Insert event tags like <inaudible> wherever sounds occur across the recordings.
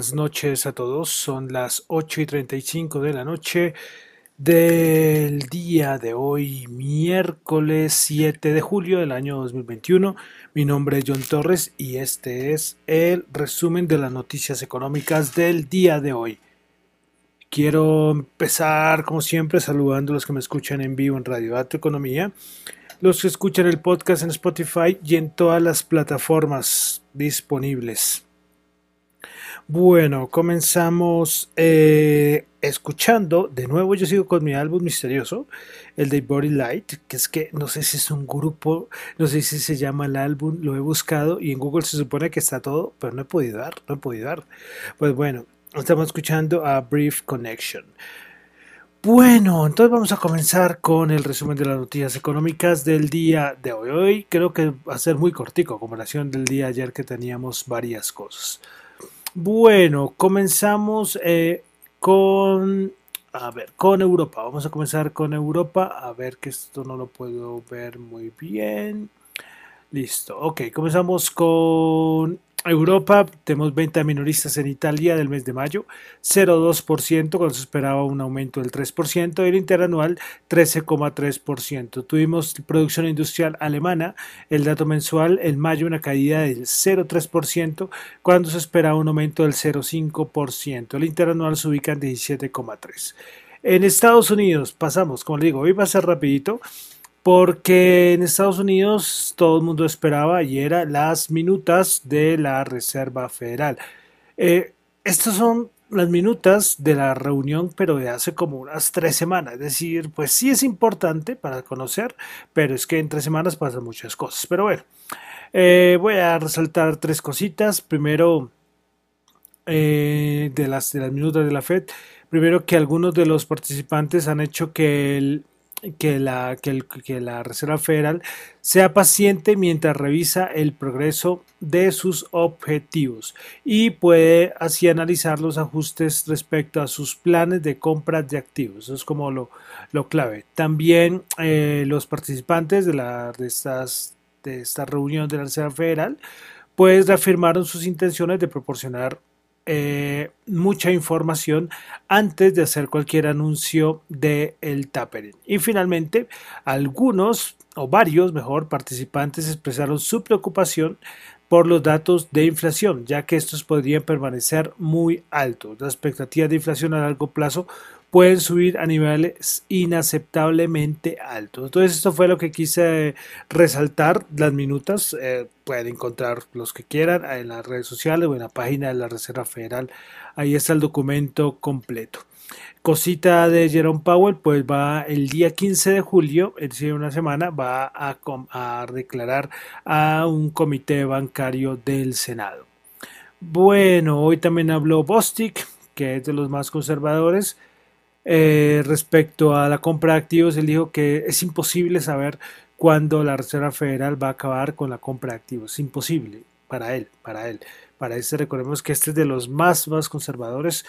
Buenas noches a todos, son las 8 y 35 de la noche del día de hoy, miércoles 7 de julio del año 2021. Mi nombre es John Torres y este es el resumen de las noticias económicas del día de hoy. Quiero empezar, como siempre, saludando a los que me escuchan en vivo en Radio Dato Economía, los que escuchan el podcast en Spotify y en todas las plataformas disponibles. Bueno, comenzamos eh, escuchando, de nuevo yo sigo con mi álbum misterioso, el de Body Light, que es que no sé si es un grupo, no sé si se llama el álbum, lo he buscado y en Google se supone que está todo, pero no he podido dar, no he podido dar. Pues bueno, estamos escuchando a Brief Connection. Bueno, entonces vamos a comenzar con el resumen de las noticias económicas del día de hoy. Hoy creo que va a ser muy cortico comparación del día de ayer que teníamos varias cosas. Bueno, comenzamos eh, con, a ver, con Europa. Vamos a comenzar con Europa. A ver que esto no lo puedo ver muy bien. Listo. Ok, comenzamos con Europa, tenemos venta minoristas en Italia del mes de mayo, 0,2%, cuando se esperaba un aumento del 3%, y el interanual 13,3%. Tuvimos producción industrial alemana, el dato mensual en mayo una caída del 0,3%, cuando se esperaba un aumento del 0,5%. El interanual se ubica en 17,3%. En Estados Unidos pasamos, como le digo, hoy va a ser rapidito porque en Estados Unidos todo el mundo esperaba y era las minutas de la Reserva Federal. Eh, estas son las minutas de la reunión, pero de hace como unas tres semanas. Es decir, pues sí es importante para conocer, pero es que en tres semanas pasan muchas cosas. Pero bueno, eh, voy a resaltar tres cositas. Primero, eh, de, las, de las minutas de la FED. Primero que algunos de los participantes han hecho que el que la, que, la Reserva Federal sea paciente mientras revisa el progreso de sus objetivos y puede así analizar los ajustes respecto a sus planes de compra de activos. Eso es como lo, clave. También eh, los participantes de, la, de, estas, de esta reunión de la Reserva Federal pues reafirmaron sus intenciones de proporcionar eh, mucha información antes de hacer cualquier anuncio de el tapering. Y finalmente, algunos o varios, mejor, participantes expresaron su preocupación por los datos de inflación, ya que estos podrían permanecer muy altos. Las expectativas de inflación a largo plazo pueden subir a niveles inaceptablemente altos. Entonces esto fue lo que quise resaltar, las minutas, eh, pueden encontrar los que quieran en las redes sociales o en la página de la Reserva Federal, ahí está el documento completo. Cosita de Jerome Powell, pues va el día 15 de julio, es decir, una semana, va a, a declarar a un comité bancario del Senado. Bueno, hoy también habló Bostic, que es de los más conservadores, eh, respecto a la compra de activos, él dijo que es imposible saber cuándo la Reserva Federal va a acabar con la compra de activos. Imposible para él, para él. Para este recordemos que este es de los más, más conservadores,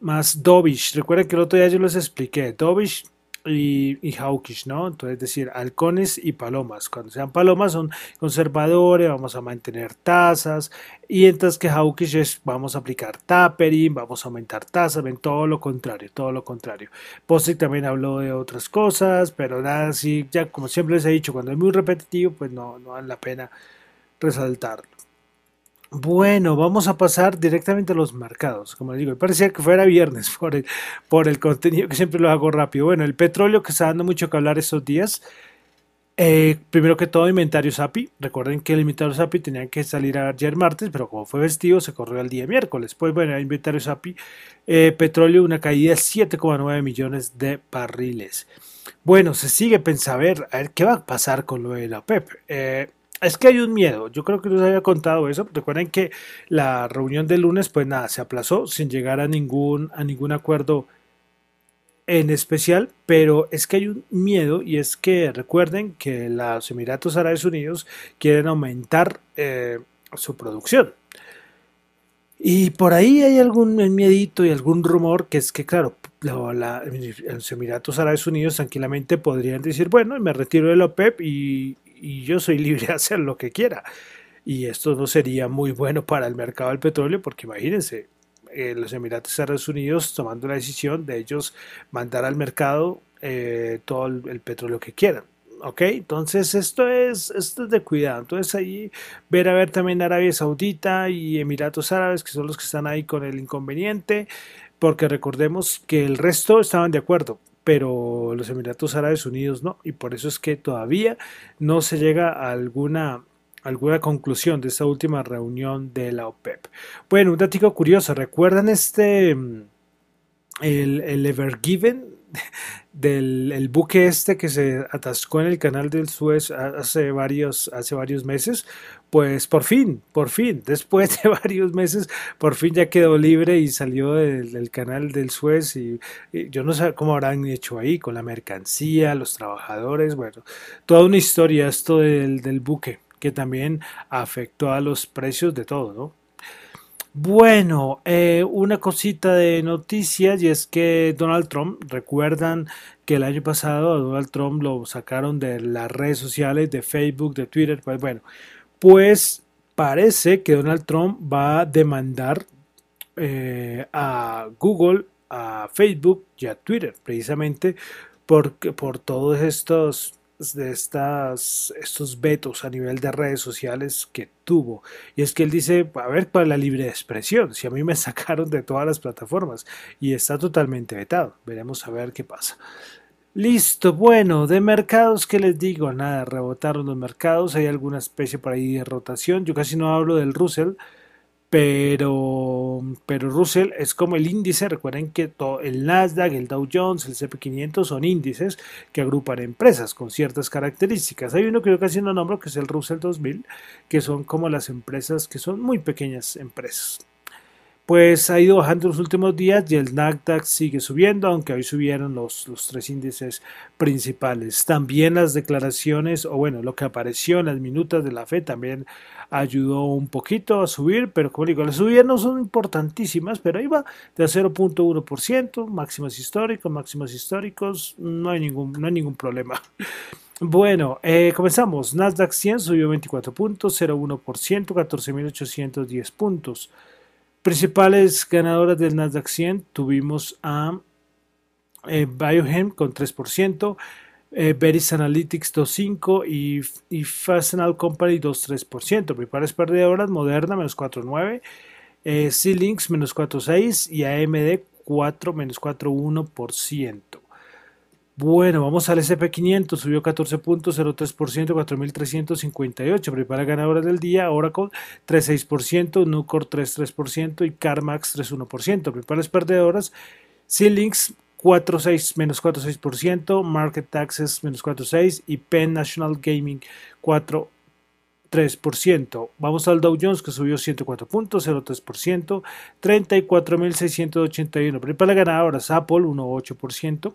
más dovish. Recuerden que el otro día yo les expliqué. Dovish y, y, hawkish, ¿no? Entonces, es decir, halcones y palomas. Cuando sean palomas son conservadores, vamos a mantener tasas, y entonces que hawkish es vamos a aplicar tapering, vamos a aumentar tasas, ven todo lo contrario, todo lo contrario. Postic también habló de otras cosas, pero nada así, ya como siempre les he dicho, cuando es muy repetitivo, pues no, no vale la pena resaltarlo. Bueno, vamos a pasar directamente a los mercados. Como les digo, parecía que fuera viernes <laughs> por el, por el contenido que siempre lo hago rápido. Bueno, el petróleo que está dando mucho que hablar estos días. Eh, primero que todo, inventario SAPI. Recuerden que el inventario SAPI tenía que salir ayer martes, pero como fue vestido, se corrió al día miércoles. Pues bueno, inventario SAPI, eh, petróleo, una caída de 7,9 millones de barriles. Bueno, se sigue pensando, a ver, a ver qué va a pasar con lo de la OPEP. Eh, es que hay un miedo, yo creo que les había contado eso. Recuerden que la reunión del lunes, pues nada, se aplazó sin llegar a ningún, a ningún acuerdo en especial, pero es que hay un miedo y es que recuerden que los Emiratos Árabes Unidos quieren aumentar eh, su producción. Y por ahí hay algún miedito y algún rumor que es que, claro, los Emiratos Árabes Unidos tranquilamente podrían decir, bueno, me retiro de la OPEP y, y yo soy libre de hacer lo que quiera. y esto no sería muy bueno para el mercado del petróleo porque imagínense, eh, los Emiratos Árabes Unidos tomando la decisión de ellos mandar al mercado eh, todo el, petróleo que quieran. ¿ok? Entonces esto es, esto es de cuidado. Entonces ahí ver a ver también Arabia Saudita y Emiratos Árabes, que son los que están ahí con el inconveniente, porque recordemos que el resto estaban de acuerdo, pero los Emiratos Árabes Unidos no, y por eso es que todavía no se llega a alguna alguna conclusión de esta última reunión de la OPEP. Bueno, un dato curioso, ¿recuerdan este mm, el, el Ever Del buque este que se atascó en el canal del Suez hace varios, hace varios meses, pues por fin, por fin, <laughs> después de varios meses, por fin ya quedó libre y salió del, canal del Suez y, yo no sé cómo habrán hecho ahí con la mercancía, los trabajadores, bueno, toda una historia esto del, del buque que también afectó a los precios de todo, ¿no? Bueno, eh, una cosita de noticias y es que Donald Trump, recuerdan que el año pasado a Donald Trump lo sacaron de las redes sociales, de Facebook, de Twitter, pues bueno, pues parece que Donald Trump va a demandar eh, a Google, a Facebook y a Twitter, precisamente porque, por todos estos de estas, estos vetos a nivel de redes sociales que tuvo. Y es que él dice, a ver, para la libre expresión, si a mí me <laughs> sacaron de todas las plataformas y está totalmente vetado, veremos a ver qué pasa. Listo, bueno, de mercados, ¿qué les digo? Nada, rebotaron los mercados, hay alguna especie por ahí de rotación, yo casi no hablo del Russell, pero, pero Russell es como el índice, recuerden que todo, el Nasdaq, el Dow Jones, el CP500 son índices que agrupan empresas con ciertas características. Hay uno que yo casi no nombro, que es el Russell 2000, que son como las empresas que son muy pequeñas empresas pues ha ido bajando los últimos días y el Nasdaq sigue subiendo, aunque hoy subieron los, los tres índices principales. También las declaraciones, o bueno, lo que apareció en las minutas de la fe también ayudó un poquito a subir, pero como digo, las subidas no son importantísimas, pero ahí va de 0.1%, máximos históricos, máximos históricos, no hay ningún, no hay ningún problema. <laughs> Bueno, eh, comenzamos. Nasdaq 100 subió 24.01%, 14.810 puntos. Principales ganadoras del Nasdaq 100 tuvimos a eh, Biogen con 3%, eh, Veris Analytics 2.5% y, y Fastenal Company 2.3%. Principales perdedoras Moderna menos 4.9%, eh, C-Links menos 4.6% y AMD 4 menos 4.1%. Bueno, vamos al SP500, subió 14.03%, 4.358. Prepara ganadoras del día, Oracle 3.6%, Nucor 3.3% y CarMax 3.1%. Prepara perdedoras, C-Links 4.6 menos 4.6%, Market Taxes menos 4.6% y Penn National Gaming 4.3%. Vamos al Dow Jones que subió 104.03%, 34.681. Prepara ganadoras, Apple 1.8%.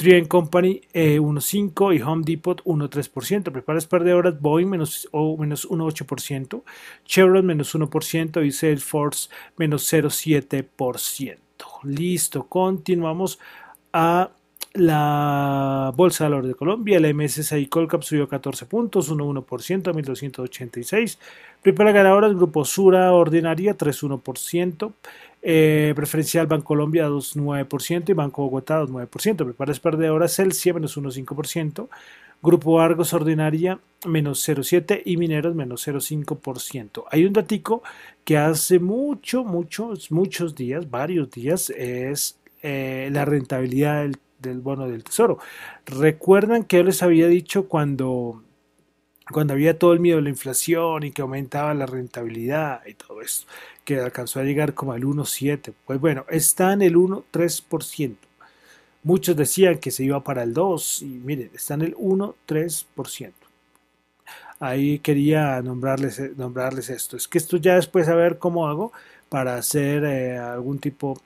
Trien Company 1.5% eh, y Home Depot 1.3%. Preparas perdedoras Boeing menos, o menos 1.8%, Chevron menos 1% y Salesforce menos 0.7%. Listo, continuamos a la Bolsa de Valores de Colombia, el MSCI Colcap subió 14 puntos, 1,1% a 1.286. Prepara ganadoras, Grupo Sura Ordinaria 3,1%. Eh, preferencial Bancolombia 2,9% y Banco Bogotá 2,9%. Preparas perdedoras Celsia menos 1,5%. Grupo Argos Ordinaria menos 0,7% y Mineros menos 0,5%. Hay un datico que hace mucho, muchos, muchos días, varios días, es eh, la rentabilidad del, del bono del tesoro. Recuerdan que yo les había dicho cuando cuando había todo el miedo de la inflación y que aumentaba la rentabilidad y todo eso, que alcanzó a llegar como al 1,7%. Pues bueno, está en el 1,3%. Muchos decían que se iba para el 2% y miren, está en el 1,3%. Ahí quería nombrarles, nombrarles esto. Es que esto ya después a ver cómo hago para hacer eh, algún tipo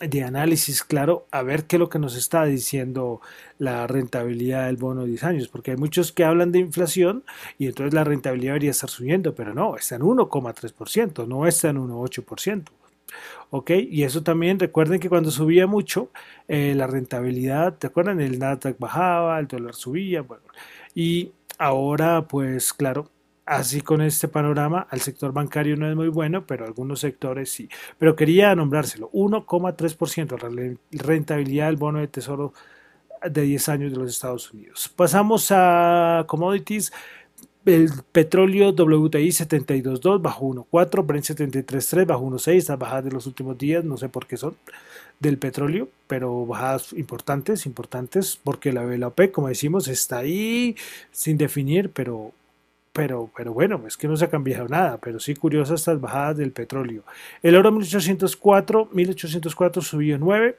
de análisis claro a ver qué es lo que nos está diciendo la rentabilidad del bono de 10 años, porque hay muchos que hablan de inflación y entonces la rentabilidad debería estar subiendo, pero no, está en 1,3%, no está en 1,8%. ¿Ok? Y eso también, recuerden que cuando subía mucho, eh, la rentabilidad, ¿te acuerdan? El Nasdaq bajaba, el dólar subía, bueno, y ahora pues claro, así con este panorama, al sector bancario no es muy bueno, pero algunos sectores sí. Pero quería nombrárselo, 1,3% la rentabilidad del bono de tesoro de 10 años de los Estados Unidos. Pasamos a commodities. El petróleo WTI 72.2 bajo 1.4, Brent 73.3 bajo 1.6, las bajadas de los últimos días, no sé por qué son, del petróleo, pero bajadas importantes, importantes, porque la, la como decimos, está ahí sin definir, pero pero, pero bueno, es que no se ha cambiado nada, pero sí curiosas estas bajadas del petróleo. El oro 1804, 1804 subió 9,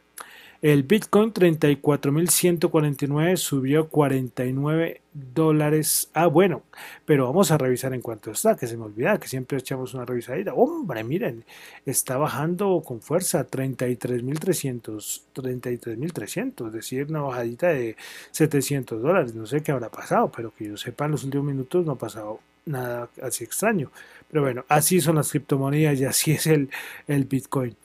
el Bitcoin 34.149 subió 49 dólares. Ah, bueno, pero vamos a revisar en cuanto está, que se me olvida que siempre echamos una revisadita. Hombre, miren, está bajando con fuerza 33.300, 33.300, es decir, una bajadita de 700 dólares. No sé qué habrá pasado, pero que yo sepa, en los últimos minutos no ha pasado nada así extraño. Pero bueno, así son las criptomonedas y así es el, el Bitcoin.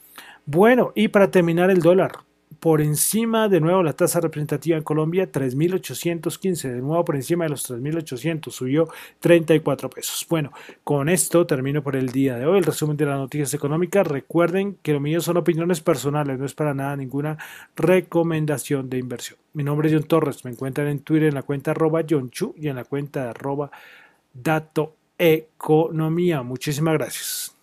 Bueno, y para terminar el dólar, por encima de nuevo la tasa representativa en Colombia, 3.815, de nuevo por encima de los 3.800, subió 34 pesos. Bueno, con esto termino por el día de hoy el resumen de las noticias económicas. Recuerden que lo mío son opiniones personales, no es para nada ninguna recomendación de inversión. Mi nombre es John Torres, me encuentran en Twitter en la cuenta arroba John Chu y en la cuenta arroba Dato Economía. Muchísimas gracias.